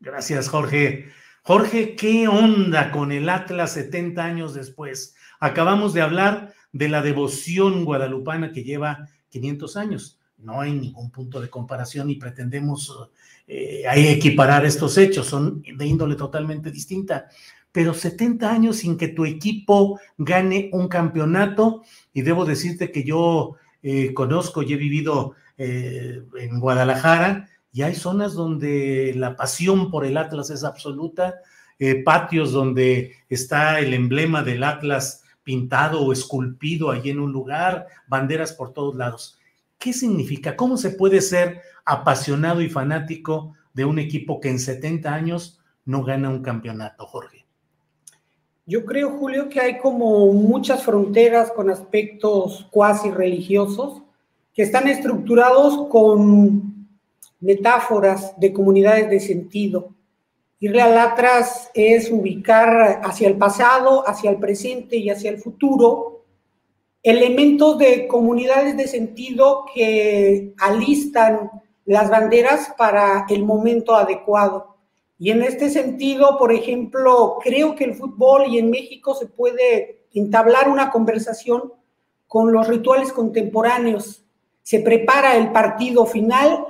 Gracias, Jorge. Jorge, ¿qué onda con el Atlas 70 años después? Acabamos de hablar de la devoción guadalupana que lleva 500 años. No hay ningún punto de comparación y pretendemos eh, ahí equiparar estos hechos, son de índole totalmente distinta. Pero 70 años sin que tu equipo gane un campeonato, y debo decirte que yo eh, conozco y he vivido eh, en Guadalajara, y hay zonas donde la pasión por el Atlas es absoluta, eh, patios donde está el emblema del Atlas pintado o esculpido ahí en un lugar, banderas por todos lados. ¿Qué significa? ¿Cómo se puede ser apasionado y fanático de un equipo que en 70 años no gana un campeonato, Jorge? Yo creo, Julio, que hay como muchas fronteras con aspectos cuasi religiosos que están estructurados con metáforas de comunidades de sentido. Irle al atrás es ubicar hacia el pasado, hacia el presente y hacia el futuro elementos de comunidades de sentido que alistan las banderas para el momento adecuado. Y en este sentido, por ejemplo, creo que el fútbol y en México se puede entablar una conversación con los rituales contemporáneos. Se prepara el partido final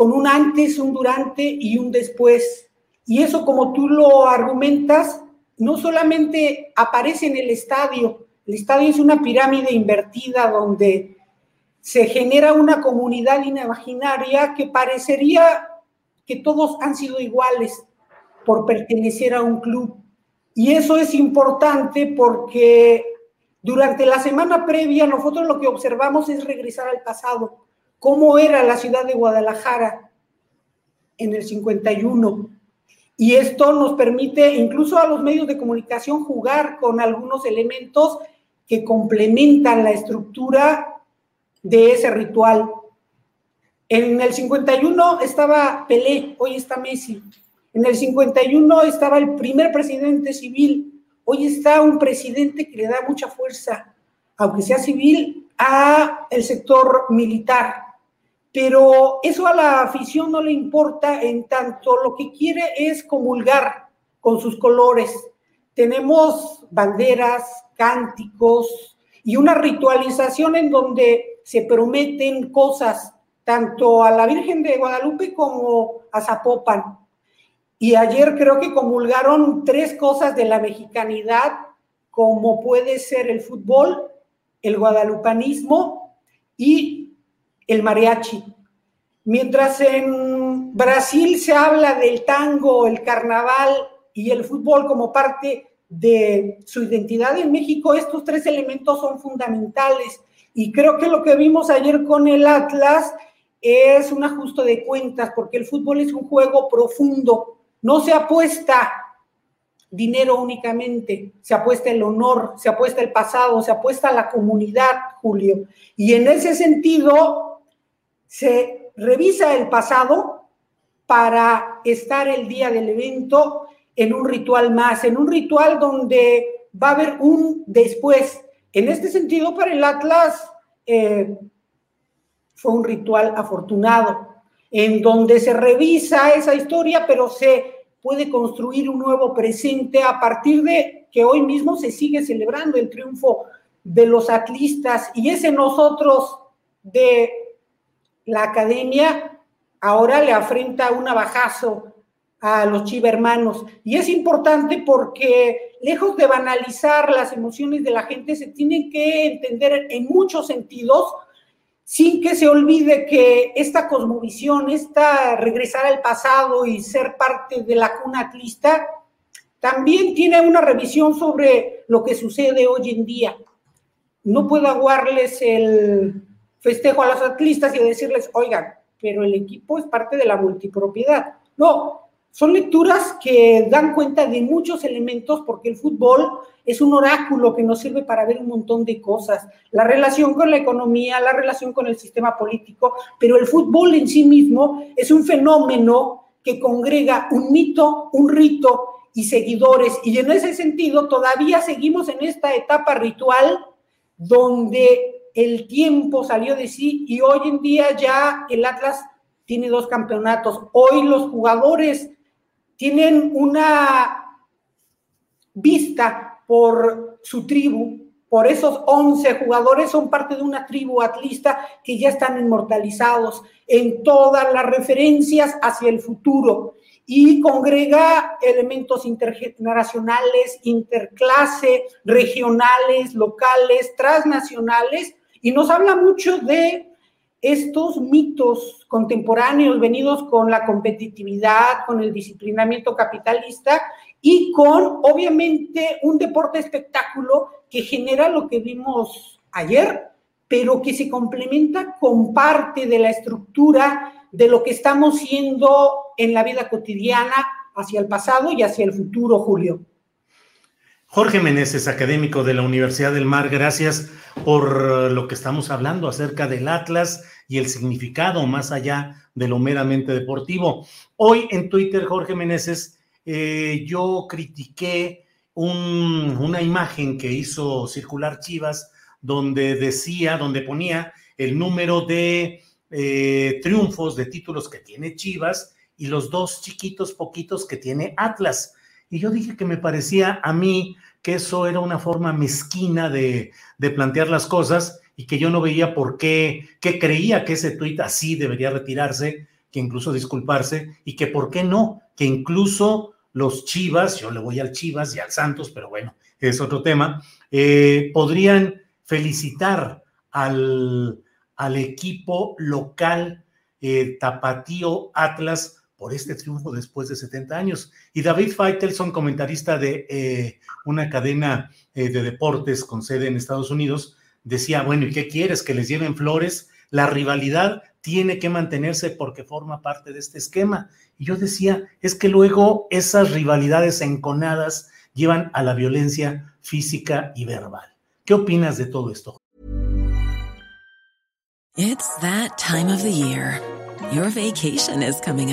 con un antes, un durante y un después. Y eso, como tú lo argumentas, no solamente aparece en el estadio, el estadio es una pirámide invertida donde se genera una comunidad imaginaria que parecería que todos han sido iguales por pertenecer a un club. Y eso es importante porque durante la semana previa nosotros lo que observamos es regresar al pasado. ¿Cómo era la ciudad de Guadalajara en el 51? Y esto nos permite incluso a los medios de comunicación jugar con algunos elementos que complementan la estructura de ese ritual. En el 51 estaba Pelé, hoy está Messi. En el 51 estaba el primer presidente civil, hoy está un presidente que le da mucha fuerza, aunque sea civil, a el sector militar. Pero eso a la afición no le importa en tanto lo que quiere es comulgar con sus colores. Tenemos banderas, cánticos y una ritualización en donde se prometen cosas tanto a la Virgen de Guadalupe como a Zapopan. Y ayer creo que comulgaron tres cosas de la mexicanidad, como puede ser el fútbol, el guadalupanismo y el mariachi. Mientras en Brasil se habla del tango, el carnaval y el fútbol como parte de su identidad en México, estos tres elementos son fundamentales. Y creo que lo que vimos ayer con el Atlas es un ajuste de cuentas, porque el fútbol es un juego profundo. No se apuesta dinero únicamente, se apuesta el honor, se apuesta el pasado, se apuesta la comunidad, Julio. Y en ese sentido, se revisa el pasado para estar el día del evento en un ritual más, en un ritual donde va a haber un después. En este sentido, para el Atlas eh, fue un ritual afortunado. en donde se revisa esa historia, pero se puede construir un nuevo presente a partir de que hoy mismo se sigue celebrando el triunfo de los atlistas y ese nosotros de la academia ahora le afrenta un abajazo a los chivermanos. Y es importante porque, lejos de banalizar las emociones de la gente, se tienen que entender en muchos sentidos, sin que se olvide que esta cosmovisión, esta regresar al pasado y ser parte de la cuna atlista, también tiene una revisión sobre lo que sucede hoy en día. No puedo aguarles el festejo a los atlistas y decirles, oigan, pero el equipo es parte de la multipropiedad. No, son lecturas que dan cuenta de muchos elementos porque el fútbol es un oráculo que nos sirve para ver un montón de cosas, la relación con la economía, la relación con el sistema político, pero el fútbol en sí mismo es un fenómeno que congrega un mito, un rito y seguidores. Y en ese sentido todavía seguimos en esta etapa ritual donde el tiempo salió de sí y hoy en día ya el Atlas tiene dos campeonatos. Hoy los jugadores tienen una vista por su tribu, por esos 11 jugadores son parte de una tribu atlista que ya están inmortalizados en todas las referencias hacia el futuro y congrega elementos intergeneracionales, interclase, regionales, locales, transnacionales y nos habla mucho de estos mitos contemporáneos venidos con la competitividad, con el disciplinamiento capitalista y con, obviamente, un deporte espectáculo que genera lo que vimos ayer, pero que se complementa con parte de la estructura de lo que estamos siendo en la vida cotidiana hacia el pasado y hacia el futuro, Julio. Jorge Meneses, académico de la Universidad del Mar, gracias por lo que estamos hablando acerca del Atlas y el significado más allá de lo meramente deportivo. Hoy en Twitter, Jorge Meneses, eh, yo critiqué una imagen que hizo circular Chivas donde decía, donde ponía el número de eh, triunfos, de títulos que tiene Chivas y los dos chiquitos poquitos que tiene Atlas. Y yo dije que me parecía a mí que eso era una forma mezquina de, plantear las cosas y que yo no veía por qué, que creía que ese tuit así debería retirarse, que incluso disculparse, y que por qué no, que incluso los Chivas, yo le voy al Chivas y al Santos, pero bueno, es otro tema, eh, podrían felicitar al, al equipo local eh, Tapatío Atlas por este triunfo después de 70 años. Y David Feitelson, comentarista de eh, una cadena eh, de deportes con sede en Estados Unidos, decía, bueno, ¿y qué quieres? ¿Que les lleven flores? La rivalidad tiene que mantenerse porque forma parte de este esquema. Y yo decía, es que luego esas rivalidades enconadas llevan a la violencia física y verbal. ¿Qué opinas de todo esto? It's that time of the year. Your vacation is coming.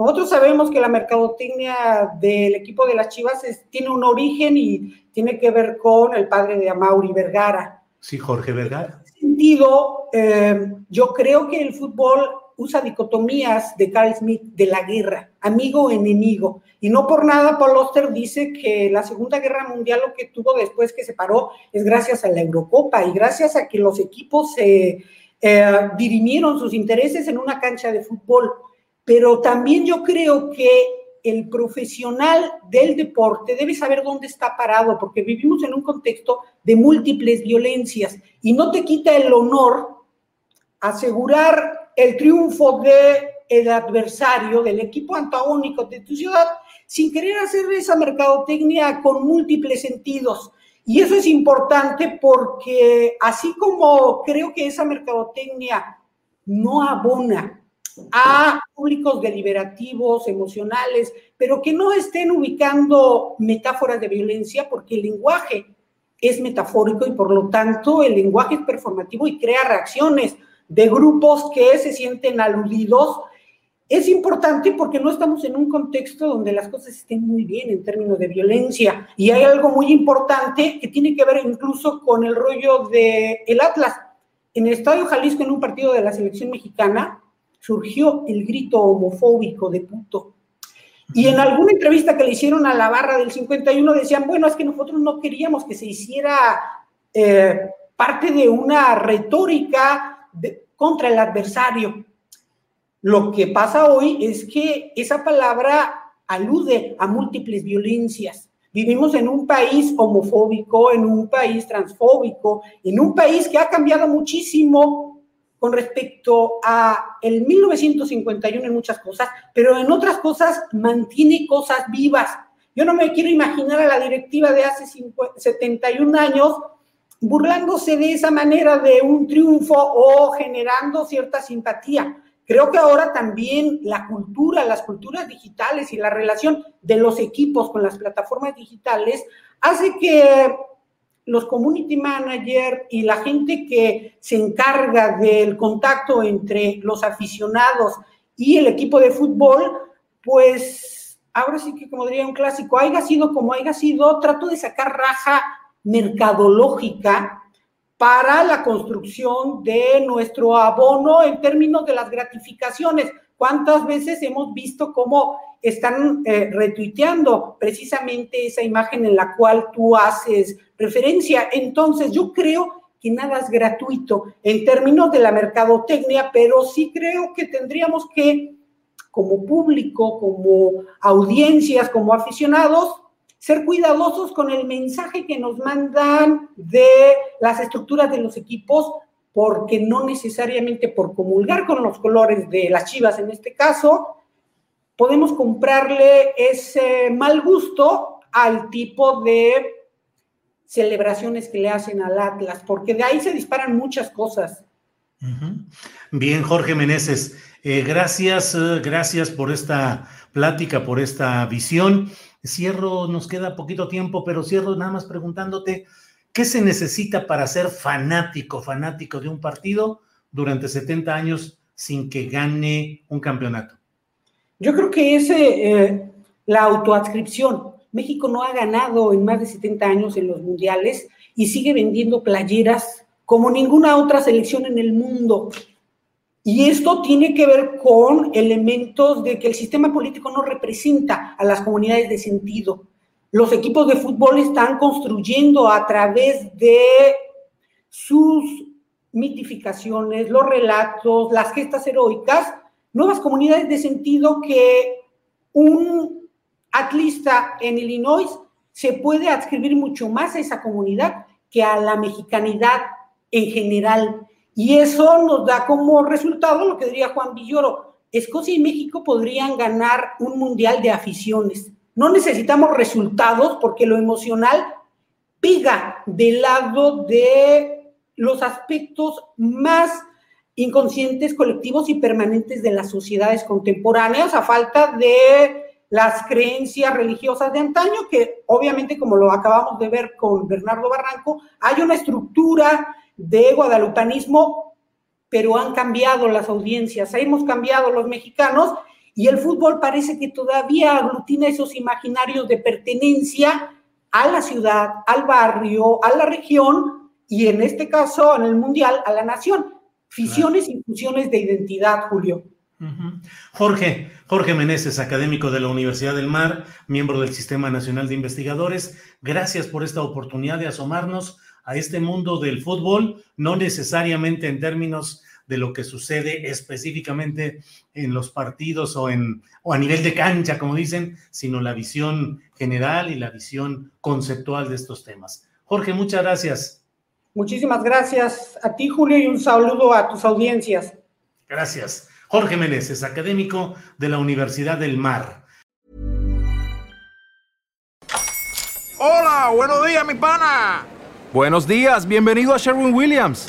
Nosotros sabemos que la mercadotecnia del equipo de las Chivas tiene un origen y tiene que ver con el padre de Amauri Vergara. Sí, Jorge Vergara. En ese sentido, eh, yo creo que el fútbol usa dicotomías de Carl Smith de la guerra, amigo enemigo. Y no por nada Paul Oster dice que la Segunda Guerra Mundial lo que tuvo después que se paró es gracias a la Eurocopa y gracias a que los equipos se eh, dirimieron sus intereses en una cancha de fútbol. Pero también yo creo que el profesional del deporte debe saber dónde está parado, porque vivimos en un contexto de múltiples violencias y no te quita el honor asegurar el triunfo del el adversario, del equipo antagónico de tu ciudad, sin querer hacer esa mercadotecnia con múltiples sentidos. Y eso es importante porque así como creo que esa mercadotecnia no abona a públicos deliberativos, emocionales, pero que no estén ubicando metáforas de violencia porque el lenguaje es metafórico y por lo tanto el lenguaje es performativo y crea reacciones de grupos que se sienten aludidos. Es importante porque no estamos en un contexto donde las cosas estén muy bien en términos de violencia y hay algo muy importante que tiene que ver incluso con el rollo de el Atlas. En el Estadio Jalisco, en un partido de la selección mexicana, surgió el grito homofóbico de puto. Y en alguna entrevista que le hicieron a la barra del 51 decían, bueno, es que nosotros no queríamos que se hiciera eh, parte de una retórica contra el adversario. Lo que pasa hoy es que esa palabra alude a múltiples violencias. Vivimos en un país homofóbico, en un país transfóbico, en un país que ha cambiado muchísimo con respecto a el 1951 en muchas cosas, pero en otras cosas mantiene cosas vivas. Yo no me quiero imaginar a la directiva de hace 71 años burlándose de esa manera de un triunfo o generando cierta simpatía. Creo que ahora también la cultura, las culturas digitales y la relación de los equipos con las plataformas digitales hace que los community managers y la gente que se encarga del contacto entre los aficionados y el equipo de fútbol, pues ahora sí que como diría un clásico, haya sido como haya sido, trato de sacar raja mercadológica para la construcción de nuestro abono en términos de las gratificaciones. ¿Cuántas veces hemos visto cómo están eh, retuiteando precisamente esa imagen en la cual tú haces referencia? Entonces, yo creo que nada es gratuito en términos de la mercadotecnia, pero sí creo que tendríamos que, como público, como audiencias, como aficionados, ser cuidadosos con el mensaje que nos mandan de las estructuras de los equipos, porque no necesariamente por comulgar con los colores de las chivas en este caso, podemos comprarle ese mal gusto al tipo de celebraciones que le hacen al Atlas, porque de ahí se disparan muchas cosas. Bien, Jorge Meneses, eh, gracias, eh, gracias por esta plática, por esta visión. Cierro, nos queda poquito tiempo, pero cierro nada más preguntándote, ¿qué se necesita para ser fanático, fanático de un partido durante 70 años sin que gane un campeonato? Yo creo que es eh, la autoadscripción. México no ha ganado en más de 70 años en los mundiales y sigue vendiendo playeras como ninguna otra selección en el mundo. Y esto tiene que ver con elementos de que el sistema político no representa a las comunidades de sentido. Los equipos de fútbol están construyendo a través de sus mitificaciones, los relatos, las gestas heroicas, nuevas comunidades de sentido que un atlista en Illinois se puede adscribir mucho más a esa comunidad que a la mexicanidad en general. Y eso nos da como resultado lo que diría Juan Villoro. Escocia y México podrían ganar un mundial de aficiones. No necesitamos resultados porque lo emocional piga del lado de los aspectos más inconscientes, colectivos y permanentes de las sociedades contemporáneas, a falta de las creencias religiosas de antaño, que obviamente, como lo acabamos de ver con Bernardo Barranco, hay una estructura de guadalupanismo, pero han cambiado las audiencias, hemos cambiado los mexicanos y el fútbol parece que todavía aglutina esos imaginarios de pertenencia a la ciudad, al barrio, a la región y en este caso en el mundial a la nación. fisiones y fusiones de identidad, Julio. Jorge, Jorge Meneses, académico de la Universidad del Mar, miembro del Sistema Nacional de Investigadores, gracias por esta oportunidad de asomarnos a este mundo del fútbol, no necesariamente en términos de lo que sucede específicamente en los partidos o, en, o a nivel de cancha, como dicen, sino la visión general y la visión conceptual de estos temas. Jorge, muchas gracias. Muchísimas gracias a ti, Julio, y un saludo a tus audiencias. Gracias. Jorge Meneses, académico de la Universidad del Mar. Hola, buenos días, mi pana. Buenos días, bienvenido a Sherwin Williams.